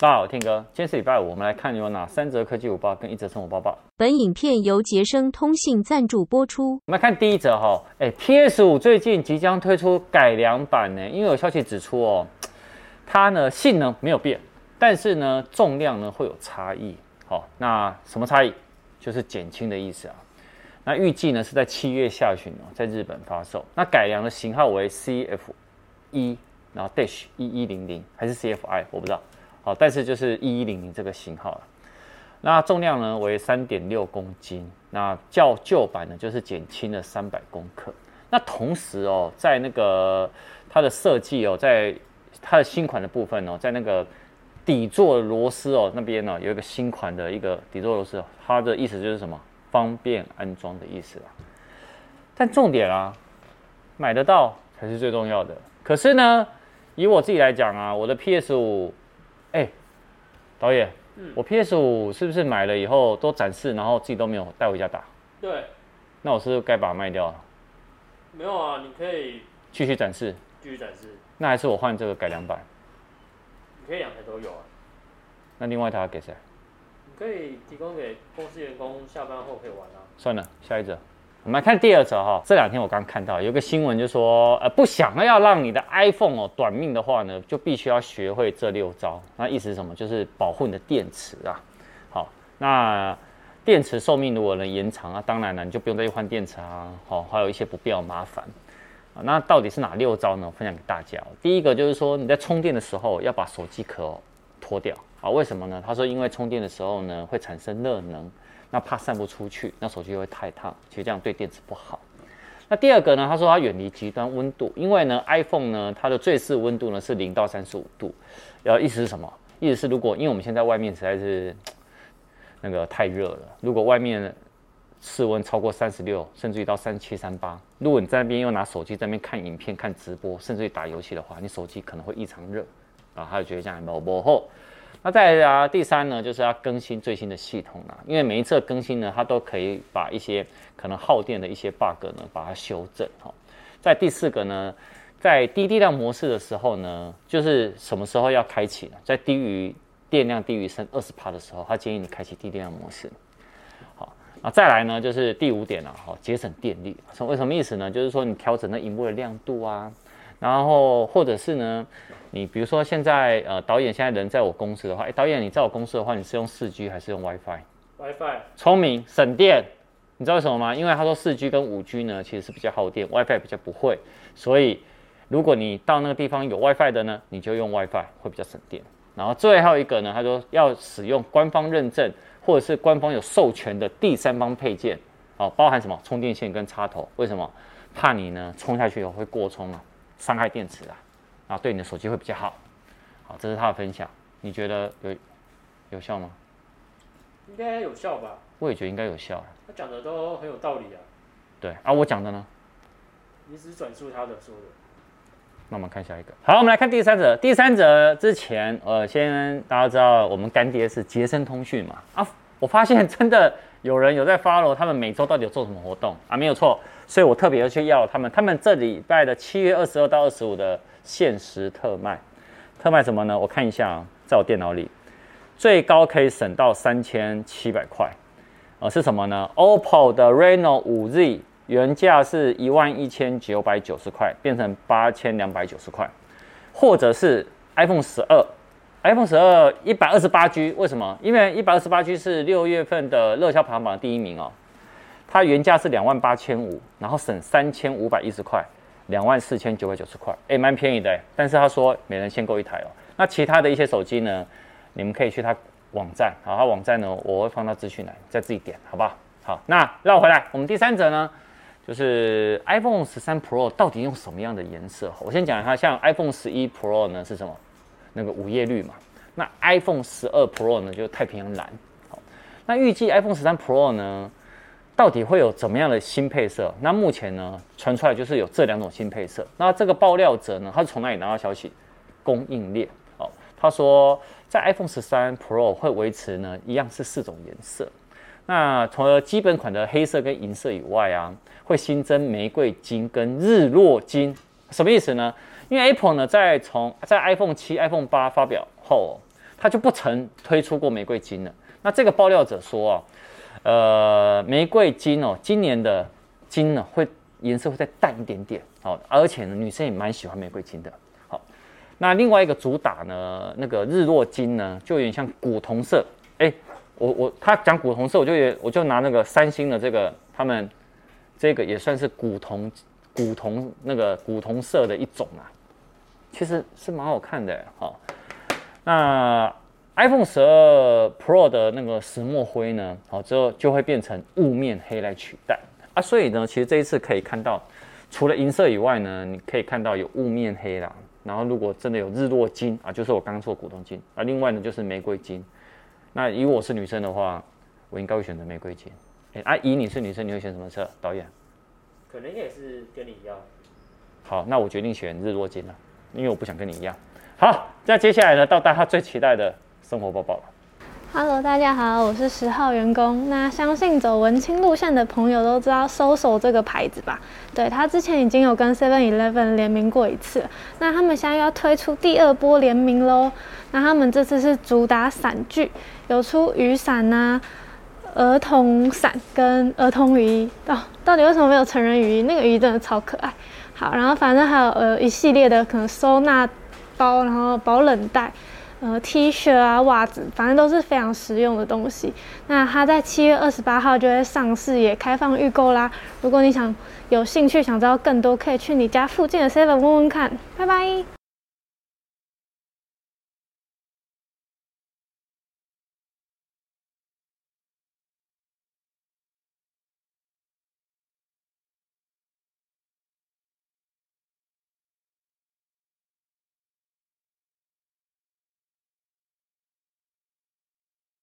大家好，我 Tim 哥，今天是礼拜五，我们来看有哪三则科技午报跟一则生活报报。本影片由杰生通信赞助播出。我们来看第一则哈，哎，PS 五最近即将推出改良版呢，因为有消息指出哦，它呢性能没有变，但是呢重量呢会有差异。好，那什么差异？就是减轻的意思啊。那预计呢是在七月下旬哦，在日本发售。那改良的型号为 CF 一，然后 Dash 一一零零还是 CFI，我不知道。好，但是就是一一零零这个型号了。那重量呢为三点六公斤，那较旧版呢就是减轻了三百公克。那同时哦，在那个它的设计哦，在它的新款的部分哦，在那个底座螺丝哦那边呢有一个新款的一个底座螺丝，它的意思就是什么？方便安装的意思啦。但重点啊，买得到才是最重要的。可是呢，以我自己来讲啊，我的 PS 五。导演，嗯，我 PS 五是不是买了以后都展示，然后自己都没有带回家打？对。那我是不是该把它卖掉了？没有啊，你可以继续展示。继续展示。那还是我换这个改良版？你可以两台都有啊。那另外一台给谁？你可以提供给公司员工下班后可以玩啊。算了，下一则。我们来看第二则哈，这两天我刚看到有个新闻，就说呃，不想要让你的 iPhone 哦短命的话呢，就必须要学会这六招。那意思是什么？就是保护你的电池啊。好，那电池寿命如果能延长啊，当然了，你就不用再去换电池啊。好，还有一些不必要麻烦。那到底是哪六招呢？分享给大家。第一个就是说你在充电的时候要把手机壳脱掉啊。为什么呢？他说因为充电的时候呢会产生热能。那怕散不出去，那手机会太烫，其实这样对电池不好。那第二个呢？他说他远离极端温度，因为呢，iPhone 呢它的最适温度呢是零到三十五度。然后意思是什么？意思是如果因为我们现在外面实在是那个太热了，如果外面室温超过三十六，甚至于到三七、三八，如果你在那边又拿手机在那边看影片、看直播，甚至于打游戏的话，你手机可能会异常热啊。他就觉得这样没不好。那再来啊，第三呢，就是要更新最新的系统啦。因为每一次更新呢，它都可以把一些可能耗电的一些 bug 呢，把它修正哈。在第四个呢，在低电量模式的时候呢，就是什么时候要开启呢？在低于电量低于剩二十帕的时候，它建议你开启低电量模式。好，那再来呢，就是第五点了哈，节省电力。什为什么意思呢？就是说你调整那萤幕的亮度啊，然后或者是呢。你比如说现在呃导演现在人在我公司的话，哎导演你在我公司的话，你是用四 G 还是用 WiFi？WiFi，聪明省电，你知道为什么吗？因为他说四 G 跟五 G 呢其实是比较耗电，WiFi 比较不会，所以如果你到那个地方有 WiFi 的呢，你就用 WiFi 会比较省电。然后最后一个呢，他说要使用官方认证或者是官方有授权的第三方配件，哦，包含什么充电线跟插头？为什么？怕你呢充下去以后会过充啊，伤害电池啊。啊，对你的手机会比较好。好，这是他的分享，你觉得有有效吗？应该有效吧。我也觉得应该有效。他讲的都很有道理啊。对啊，我讲的呢？你只转述他的说的。那我们看下一个。好，我们来看第三者。第三者之前，呃，先大家知道我们干爹是杰森通讯嘛？啊，我发现真的有人有在 follow 他们每周到底有做什么活动啊？没有错。所以我特别要去要他们，他们这礼拜的七月二十二到二十五的限时特卖，特卖什么呢？我看一下啊，在我电脑里，最高可以省到三千七百块，呃，是什么呢？OPPO 的 Reno 5Z 原价是一万一千九百九十块，变成八千两百九十块，或者是 iPhone 十二，iPhone 十二一百二十八 G，为什么？因为一百二十八 G 是六月份的热销排行榜第一名哦。它原价是两万八千五，然后省三千五百一十块，两万四千九百九十块，哎，蛮便宜的。但是他说每人限购一台哦。那其他的一些手机呢，你们可以去他网站，好，他网站呢我会放到资讯栏，再自己点，好不好？好，那绕回来，我们第三者呢，就是 iPhone 十三 Pro 到底用什么样的颜色？我先讲一下，像 iPhone 十一 Pro 呢是什么？那个午夜绿嘛。那 iPhone 十二 Pro 呢就是太平洋蓝。好，那预计 iPhone 十三 Pro 呢？到底会有怎么样的新配色？那目前呢，传出来就是有这两种新配色。那这个爆料者呢，他是从哪里拿到消息？供应链哦，他说在 iPhone 十三 Pro 会维持呢一样是四种颜色。那除了基本款的黑色跟银色以外啊，会新增玫瑰金跟日落金。什么意思呢？因为 Apple 呢在从在 iPhone 七、iPhone 八发表后，它就不曾推出过玫瑰金了。那这个爆料者说啊，呃，玫瑰金哦，今年的金呢会颜色会再淡一点点，好，而且呢，女生也蛮喜欢玫瑰金的。好，那另外一个主打呢，那个日落金呢，就有点像古铜色。哎，我我他讲古铜色，我就也我就拿那个三星的这个他们这个也算是古铜古铜那个古铜色的一种啊，其实是蛮好看的。好，那。iPhone 十二 Pro 的那个石墨灰呢，好之后就会变成雾面黑来取代啊，所以呢，其实这一次可以看到，除了银色以外呢，你可以看到有雾面黑啦，然后如果真的有日落金啊，就是我刚刚说的古铜金啊，另外呢就是玫瑰金。那以我是女生的话，我应该会选择玫瑰金。哎，啊，以你是女生，你会选什么色？导演？可能也是跟你一样。好，那我决定选日落金了，因为我不想跟你一样。好，那接下来呢，到大家最期待的。生活报报 Hello，大家好，我是十号员工。那相信走文青路线的朋友都知道 SOSO 这个牌子吧？对，他之前已经有跟 Seven Eleven 联名过一次。那他们现在又要推出第二波联名喽。那他们这次是主打伞具，有出雨伞呐、儿童伞跟儿童雨衣。哦，到底为什么没有成人雨衣？那个雨衣真的超可爱。好，然后反正还有呃一系列的可能收纳包，然后保冷袋。呃，T 恤啊，袜子，反正都是非常实用的东西。那它在七月二十八号就会上市，也开放预购啦。如果你想有兴趣，想知道更多，可以去你家附近的 Seven 问问看。拜拜。